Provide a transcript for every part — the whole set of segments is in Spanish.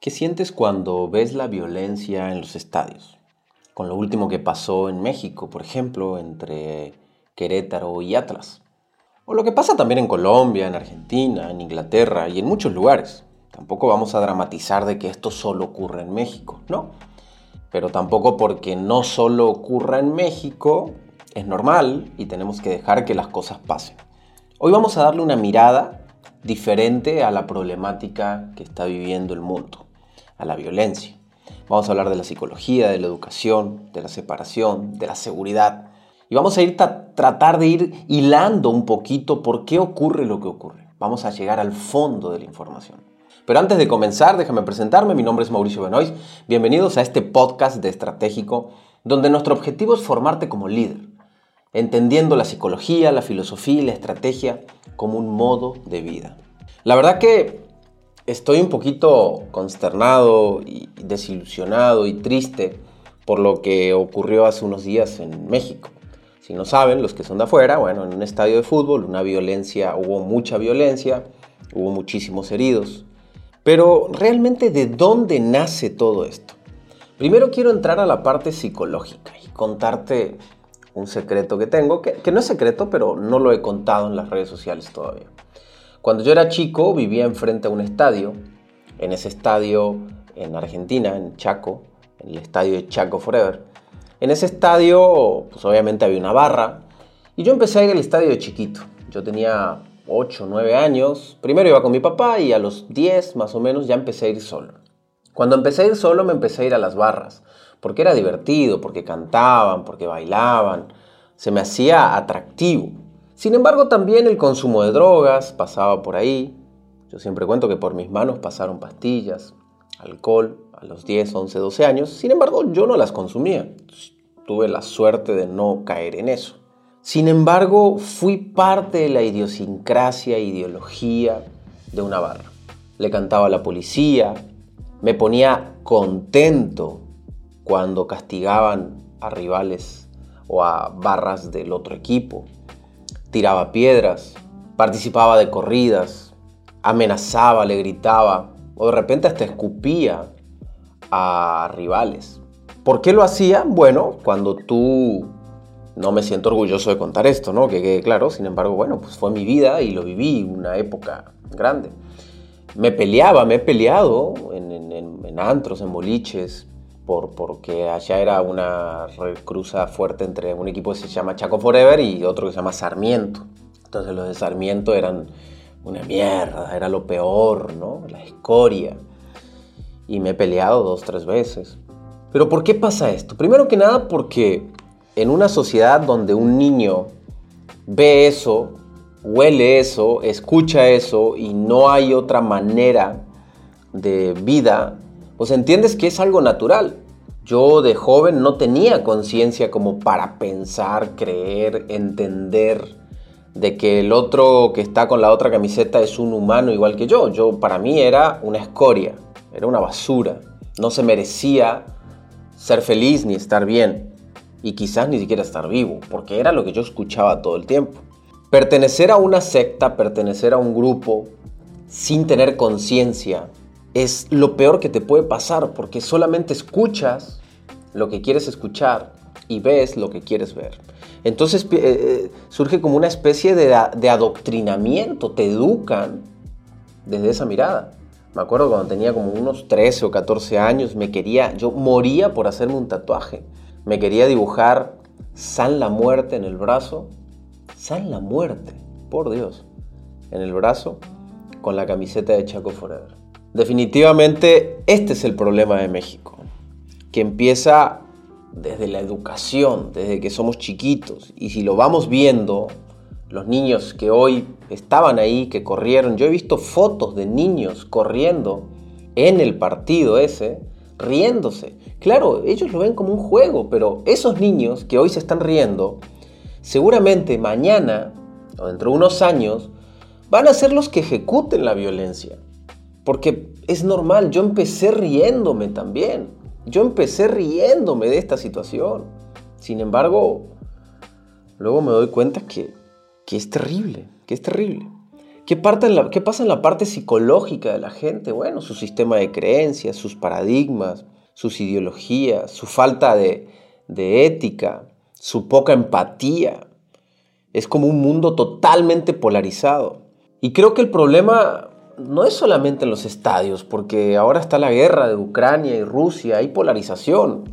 ¿Qué sientes cuando ves la violencia en los estadios? Con lo último que pasó en México, por ejemplo, entre Querétaro y Atlas. O lo que pasa también en Colombia, en Argentina, en Inglaterra y en muchos lugares. Tampoco vamos a dramatizar de que esto solo ocurre en México, ¿no? Pero tampoco porque no solo ocurra en México es normal y tenemos que dejar que las cosas pasen. Hoy vamos a darle una mirada diferente a la problemática que está viviendo el mundo a la violencia. Vamos a hablar de la psicología, de la educación, de la separación, de la seguridad. Y vamos a ir tratar de ir hilando un poquito por qué ocurre lo que ocurre. Vamos a llegar al fondo de la información. Pero antes de comenzar, déjame presentarme. Mi nombre es Mauricio Benoist. Bienvenidos a este podcast de Estratégico, donde nuestro objetivo es formarte como líder, entendiendo la psicología, la filosofía y la estrategia como un modo de vida. La verdad que Estoy un poquito consternado y desilusionado y triste por lo que ocurrió hace unos días en México. Si no saben, los que son de afuera, bueno, en un estadio de fútbol, una violencia, hubo mucha violencia, hubo muchísimos heridos. Pero realmente, ¿de dónde nace todo esto? Primero quiero entrar a la parte psicológica y contarte un secreto que tengo, que, que no es secreto, pero no lo he contado en las redes sociales todavía. Cuando yo era chico vivía enfrente a un estadio. En ese estadio en Argentina, en Chaco, en el estadio de Chaco Forever. En ese estadio, pues obviamente había una barra. Y yo empecé a ir al estadio de chiquito. Yo tenía 8, 9 años. Primero iba con mi papá y a los 10 más o menos ya empecé a ir solo. Cuando empecé a ir solo me empecé a ir a las barras. Porque era divertido, porque cantaban, porque bailaban. Se me hacía atractivo. Sin embargo, también el consumo de drogas pasaba por ahí. Yo siempre cuento que por mis manos pasaron pastillas, alcohol a los 10, 11, 12 años. Sin embargo, yo no las consumía. Tuve la suerte de no caer en eso. Sin embargo, fui parte de la idiosincrasia ideología de una barra. Le cantaba a la policía, me ponía contento cuando castigaban a rivales o a barras del otro equipo tiraba piedras, participaba de corridas, amenazaba, le gritaba o de repente hasta escupía a rivales. ¿Por qué lo hacía? Bueno, cuando tú... No me siento orgulloso de contar esto, ¿no? Que quede claro, sin embargo, bueno, pues fue mi vida y lo viví una época grande. Me peleaba, me he peleado en, en antros, en boliches, porque allá era una cruza fuerte entre un equipo que se llama Chaco Forever y otro que se llama Sarmiento. Entonces los de Sarmiento eran una mierda, era lo peor, ¿no? La escoria. Y me he peleado dos, tres veces. Pero ¿por qué pasa esto? Primero que nada porque en una sociedad donde un niño ve eso, huele eso, escucha eso y no hay otra manera de vida, pues entiendes que es algo natural. Yo de joven no tenía conciencia como para pensar, creer, entender de que el otro que está con la otra camiseta es un humano igual que yo. Yo para mí era una escoria, era una basura. No se merecía ser feliz ni estar bien y quizás ni siquiera estar vivo, porque era lo que yo escuchaba todo el tiempo. Pertenecer a una secta, pertenecer a un grupo sin tener conciencia, es lo peor que te puede pasar porque solamente escuchas lo que quieres escuchar y ves lo que quieres ver. Entonces eh, eh, surge como una especie de, de, adoctrinamiento, te educan desde esa mirada. Me acuerdo cuando tenía como unos 13 o 14 años, me quería, yo moría por hacerme un tatuaje. Me quería dibujar San la Muerte en el brazo. San la Muerte, por Dios, en el brazo con la camiseta de Chaco Forever. Definitivamente este es el problema de México, que empieza desde la educación, desde que somos chiquitos. Y si lo vamos viendo, los niños que hoy estaban ahí, que corrieron, yo he visto fotos de niños corriendo en el partido ese, riéndose. Claro, ellos lo ven como un juego, pero esos niños que hoy se están riendo, seguramente mañana o dentro de unos años, van a ser los que ejecuten la violencia. Porque es normal, yo empecé riéndome también. Yo empecé riéndome de esta situación. Sin embargo, luego me doy cuenta que, que es terrible, que es terrible. ¿Qué, pasa en la parte psicológica de la gente? Bueno, su sistema de creencias, sus paradigmas, sus ideologías, su falta de, de ética, su poca empatía. Es como un mundo totalmente polarizado. Y creo que el problema no es solamente en los estadios, porque ahora está la guerra de Ucrania y Rusia, hay polarización.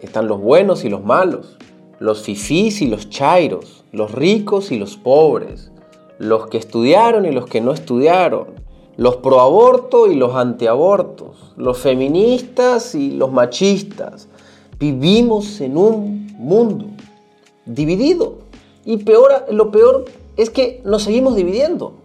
Están los buenos y los malos, los fifís y los chairos, los ricos y los pobres, los que estudiaron y los que no estudiaron, los proaborto y los antiabortos, los feministas y los machistas. Vivimos en un mundo dividido. Y peor, lo peor es que nos seguimos dividiendo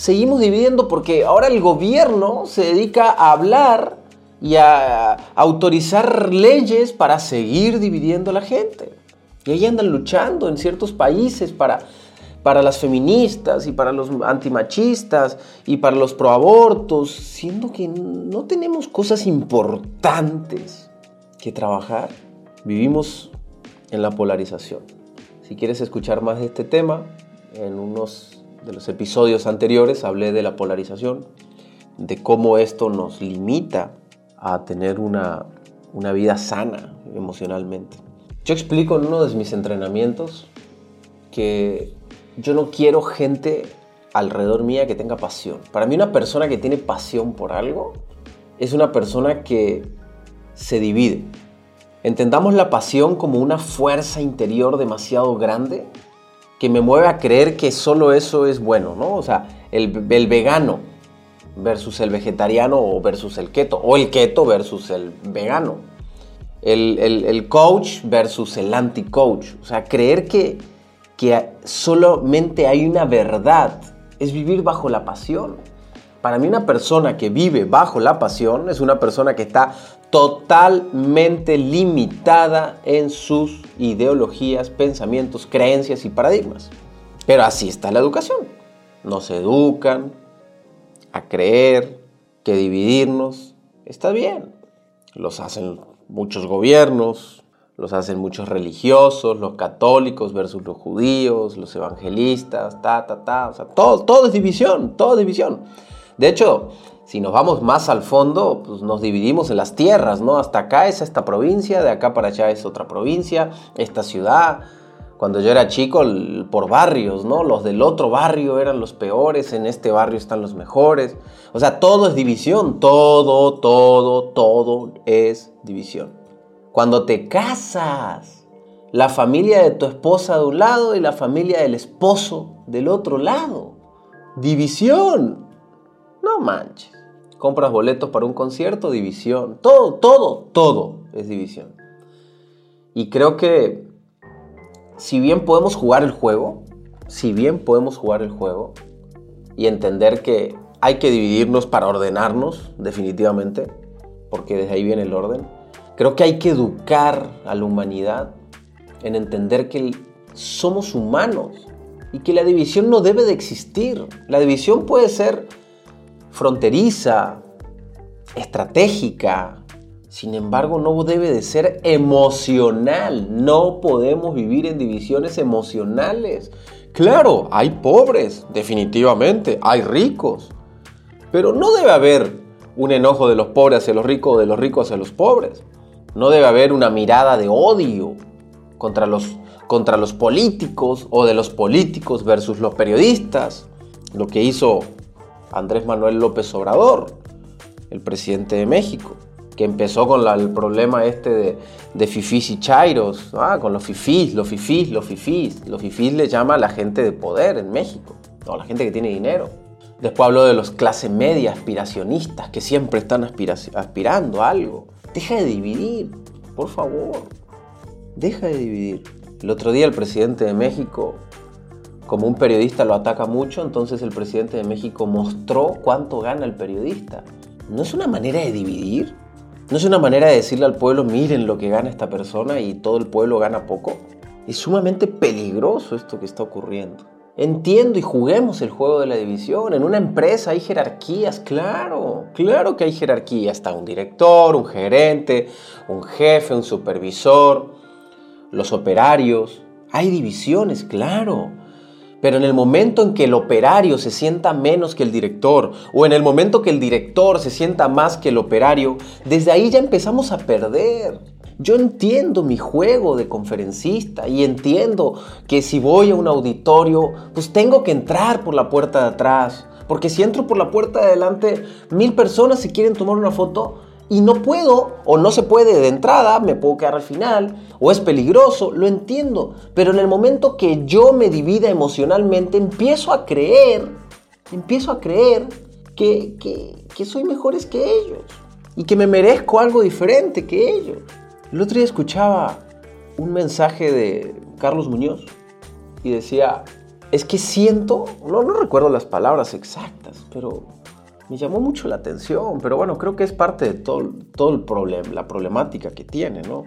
seguimos dividiendo porque ahora el gobierno se dedica a hablar y a autorizar leyes para seguir dividiendo a la gente. Y ahí andan luchando en ciertos países para, para las feministas y para los antimachistas y para los proabortos, siendo que no tenemos cosas importantes que trabajar. Vivimos en la polarización. Si quieres escuchar más de este tema, en unos de los episodios anteriores hablé de la polarización, de cómo esto nos limita a tener una, una vida sana emocionalmente. Yo explico en uno de mis entrenamientos que yo no quiero gente alrededor mía que tenga pasión. Para mí una persona que tiene pasión por algo es una persona que se divide. Entendamos la pasión como una fuerza interior demasiado grande que me mueve a creer que solo eso es bueno, ¿no? O sea, el, vegano versus el vegetariano o versus el keto, o el keto versus el vegano, el, coach versus el anti-coach, o sea, creer que, que solamente hay una verdad es vivir bajo la pasión. Para mí una persona que vive bajo la pasión es una persona que está totalmente limitada en sus ideologías, pensamientos, creencias y paradigmas. Pero así está la educación. Nos educan a creer que dividirnos está bien. Los hacen muchos gobiernos, los hacen muchos religiosos, los católicos versus los judíos, los evangelistas, ta, ta, ta. O sea, todo, todo es división, todo es división. De hecho, si nos vamos más al fondo, pues nos dividimos en las tierras, ¿no? Hasta acá es esta provincia, de acá para allá es otra provincia, esta ciudad. Cuando yo era chico, por barrios, ¿no? Los del otro barrio eran los peores, en este barrio están los mejores. O sea, todo es división, todo, todo, todo es división. Cuando te casas, la familia de tu esposa de un lado y la familia del esposo del otro lado. División. No manches compras boletos para un concierto, división. Todo, todo, todo es división. Y creo que si bien podemos jugar el juego, si bien podemos jugar el juego y entender que hay que dividirnos para ordenarnos, definitivamente, porque desde ahí viene el orden, creo que hay que educar a la humanidad en entender que somos humanos y que la división no debe de existir. La división puede ser fronteriza, estratégica. Sin embargo, no debe de ser emocional. No podemos vivir en divisiones emocionales. Claro, hay pobres, definitivamente, hay ricos. Pero no debe haber un enojo de los pobres hacia los ricos o de los ricos hacia los pobres. No debe haber una mirada de odio contra los, contra los políticos o de los políticos versus los periodistas. Lo que hizo Andrés Manuel López Obrador, el presidente de México, que empezó con el problema este de, de fifís y chairos, con los fifís, los fifís, los fifís. Los fifís le llama a la gente de poder en México, no, la gente que tiene dinero. Después habló de los clase media aspiracionistas que siempre están aspirando a algo. Deja de dividir, por favor. Deja de dividir. El otro día el presidente de México como un periodista lo ataca mucho, entonces el presidente de México mostró cuánto gana el periodista. ¿No es una manera de dividir? ¿No es una manera de decirle al pueblo, miren lo que gana esta persona y todo el pueblo gana poco? Es sumamente peligroso esto que está ocurriendo. Entiendo y juguemos el juego de la división. En una empresa hay jerarquías, claro, claro que hay jerarquías. Está un director, un gerente, un jefe, un supervisor, los operarios. Hay divisiones, claro. Pero en el momento en que el operario se sienta menos que el director, o en el momento que el director se sienta más que el operario, desde ahí ya empezamos a perder. Yo entiendo mi juego de conferencista y entiendo que si voy a un auditorio, pues tengo que entrar por la puerta de atrás. Porque si entro por la puerta de adelante, mil personas se quieren tomar una foto y no puedo o no se puede de entrada, me puedo quedar al final o es peligroso, lo entiendo, pero en el momento que yo me divida emocionalmente empiezo a creer, empiezo a creer que, que, soy mejores que ellos y que me merezco algo diferente que ellos. El otro día escuchaba un mensaje de Carlos Muñoz y decía, es que siento, no, no recuerdo las palabras exactas, pero me llamó mucho la atención, pero bueno, creo que es parte de todo, todo el problema, la problemática que tiene, ¿no?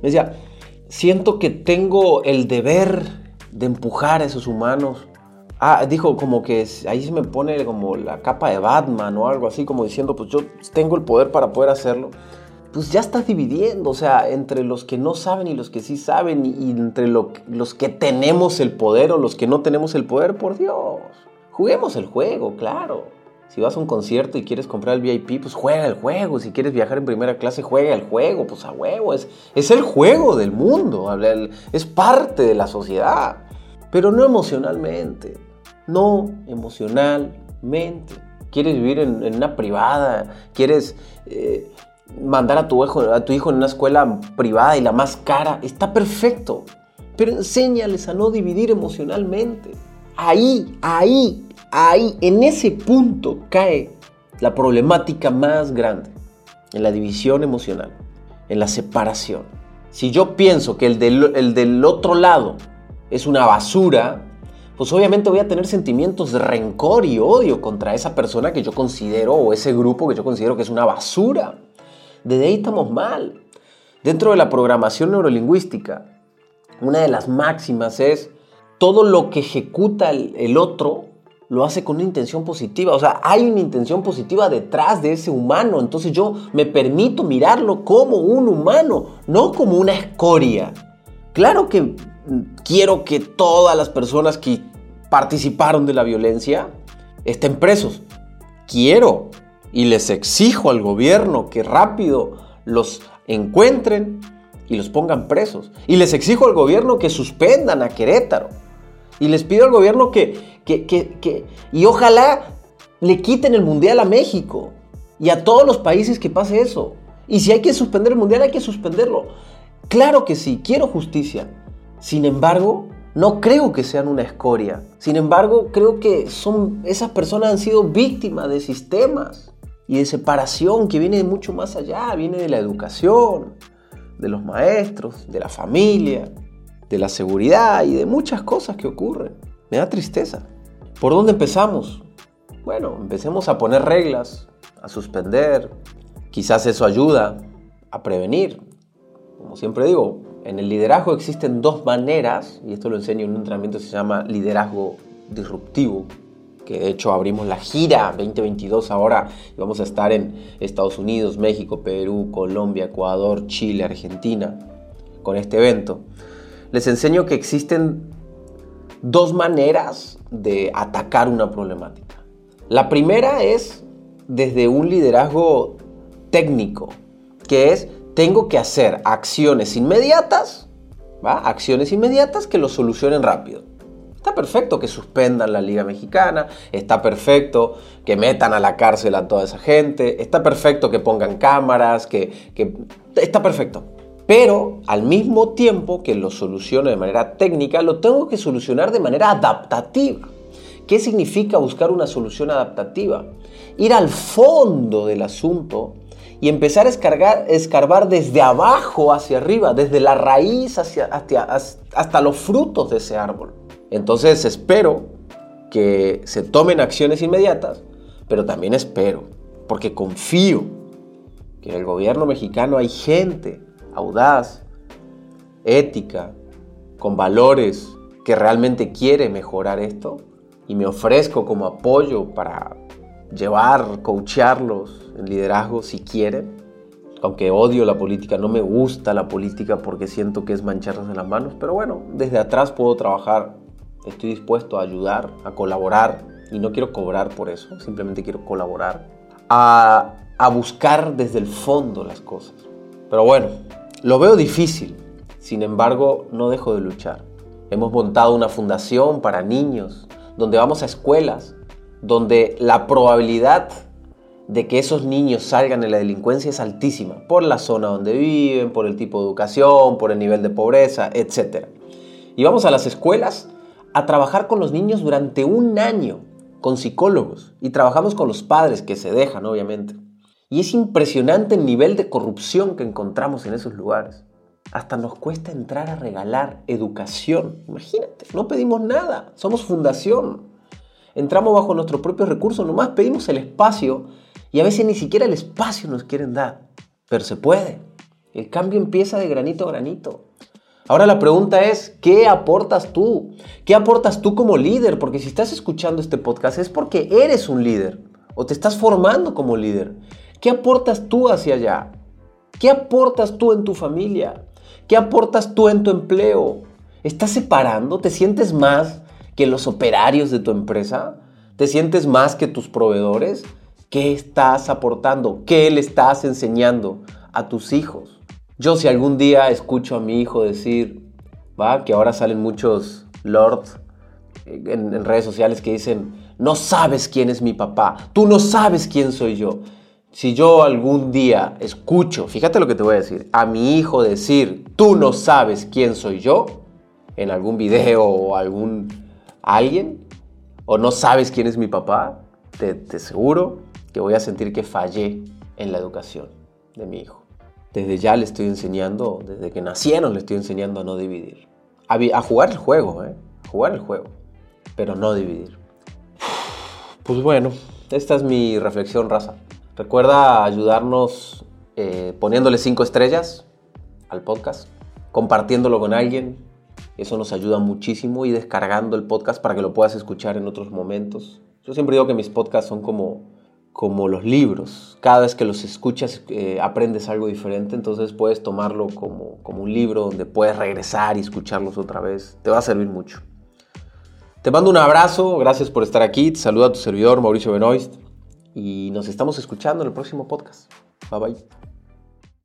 Me decía, siento que tengo el deber de empujar a esos humanos. Ah, dijo como que ahí se me pone como la capa de Batman o algo así, como diciendo, pues yo tengo el poder para poder hacerlo. Pues ya estás dividiendo, o sea, entre los que no saben y los que sí saben, y entre los que tenemos el poder o los que no tenemos el poder, por Dios. Juguemos el juego, claro. Si vas a un concierto y quieres comprar el VIP, pues juega el juego. Si quieres viajar en primera clase, juega el juego. Pues a huevo. Es, es el juego del mundo. Es parte de la sociedad. Pero no emocionalmente. No emocionalmente. Quieres vivir en, una privada. Quieres eh, mandar a tu, hijo, a tu hijo en una escuela privada y la más cara. Está perfecto. Pero enséñales a no dividir emocionalmente. Ahí, ahí ahí, en ese punto, cae la problemática más grande, en la división emocional, en la separación. Si yo pienso que el del, otro lado es una basura, pues obviamente voy a tener sentimientos de rencor y odio contra esa persona que yo considero o ese grupo que yo considero que es una basura. Desde ahí estamos mal. Dentro de la programación neurolingüística, una de las máximas es todo lo que ejecuta el otro lo hace con una intención positiva. O sea, hay una intención positiva detrás de ese humano. Entonces yo me permito mirarlo como un humano, no como una escoria. Claro que quiero que todas las personas que participaron de la violencia estén presos. Quiero y les exijo al gobierno que rápido los encuentren y los pongan presos. Y les exijo al gobierno que suspendan a Querétaro. Y les pido al gobierno que, que, y ojalá le quiten el mundial a México y a todos los países que pase eso. Y si hay que suspender el mundial, hay que suspenderlo. Claro que sí, quiero justicia. Sin embargo, no creo que sean una escoria. Sin embargo, creo que son, esas personas han sido víctimas de sistemas y de separación que viene de mucho más allá, viene de la educación, de los maestros, de la familia, de la seguridad y de muchas cosas que ocurren. Me da tristeza. ¿Por dónde empezamos? Bueno, empecemos a poner reglas, a suspender. Quizás eso ayuda a prevenir. Como siempre digo, en el liderazgo existen dos maneras, y esto lo enseño en un entrenamiento que se llama liderazgo disruptivo, que de hecho abrimos la gira 2022 ahora y vamos a estar en Estados Unidos, México, Perú, Colombia, Ecuador, Chile, Argentina con este evento. Les enseño que existen dos maneras de atacar una problemática. La primera es desde un liderazgo técnico, que es tengo que hacer acciones inmediatas, ¿va? Acciones inmediatas que lo solucionen rápido. Está perfecto que suspendan la Liga Mexicana, está perfecto que metan a la cárcel a toda esa gente, está perfecto que pongan cámaras, que, está perfecto pero al mismo tiempo que lo soluciono de manera técnica, lo tengo que solucionar de manera adaptativa. ¿Qué significa buscar una solución adaptativa? Ir al fondo del asunto y empezar a escarbar desde abajo hacia arriba, desde la raíz hacia, hasta los frutos de ese árbol. Entonces espero que se tomen acciones inmediatas, pero también espero, porque confío que en el gobierno mexicano hay gente audaz, ética, con valores, que realmente quiere mejorar esto y me ofrezco como apoyo para llevar, coacharlos en liderazgo si quieren. Aunque odio la política, no me gusta la política porque siento que es mancharnos en las manos, pero bueno, desde atrás puedo trabajar Estoy dispuesto a ayudar, a colaborar, y no quiero cobrar por eso, simplemente quiero colaborar, a, a buscar desde el fondo las cosas. Pero bueno, lo veo difícil, sin embargo, no dejo de luchar. Hemos montado una fundación para niños, donde vamos a escuelas, donde la probabilidad de que esos niños salgan de la delincuencia es altísima, por la zona donde viven, por el tipo de educación, por el nivel de pobreza, etc. Y vamos a las escuelas a trabajar con los niños durante un año, con psicólogos, y trabajamos con los padres que se dejan, obviamente. Y es impresionante el nivel de corrupción que encontramos en esos lugares. Hasta nos cuesta entrar a regalar educación. Imagínate, no pedimos nada, somos fundación. Entramos bajo nuestros propios recursos, nomás pedimos el espacio y a veces ni siquiera el espacio nos quieren dar. Pero se puede. El cambio empieza de granito a granito. Ahora la pregunta es, ¿qué aportas tú? ¿Qué aportas tú como líder? Porque si estás escuchando este podcast es porque eres un líder o te estás formando como líder. ¿Qué aportas tú hacia allá? ¿Qué aportas tú en tu familia? ¿Qué aportas tú en tu empleo? ¿Estás separando? ¿Te sientes más que los operarios de tu empresa? ¿Te sientes más que tus proveedores? ¿Qué estás aportando? ¿Qué le estás enseñando a tus hijos? Yo si algún día escucho a mi hijo decir, va, que ahora salen muchos lords en, en redes sociales que dicen, no sabes quién es mi papá, tú no sabes quién soy yo si yo algún día escucho, fíjate lo que te voy a decir, a mi hijo decir, tú no sabes quién soy yo, en algún video o algún alguien, o no sabes quién es mi papá, te, te aseguro que voy a sentir que fallé en la educación de mi hijo. Desde ya le estoy enseñando, desde que nacieron le estoy enseñando a no dividir. A, jugar el juego, ¿eh? jugar el juego, pero no dividir. Pues bueno, esta es mi reflexión, raza. Recuerda ayudarnos eh, poniéndole cinco estrellas al podcast, compartiéndolo con alguien. Eso nos ayuda muchísimo y descargando el podcast para que lo puedas escuchar en otros momentos. Yo siempre digo que mis podcasts son como, como los libros. Cada vez que los escuchas eh, aprendes algo diferente, entonces puedes tomarlo como, como un libro donde puedes regresar y escucharlos otra vez. Te va a servir mucho. Te mando un abrazo, gracias por estar aquí. Te saluda tu servidor Mauricio Benoist y nos estamos escuchando en el próximo podcast. Bye bye.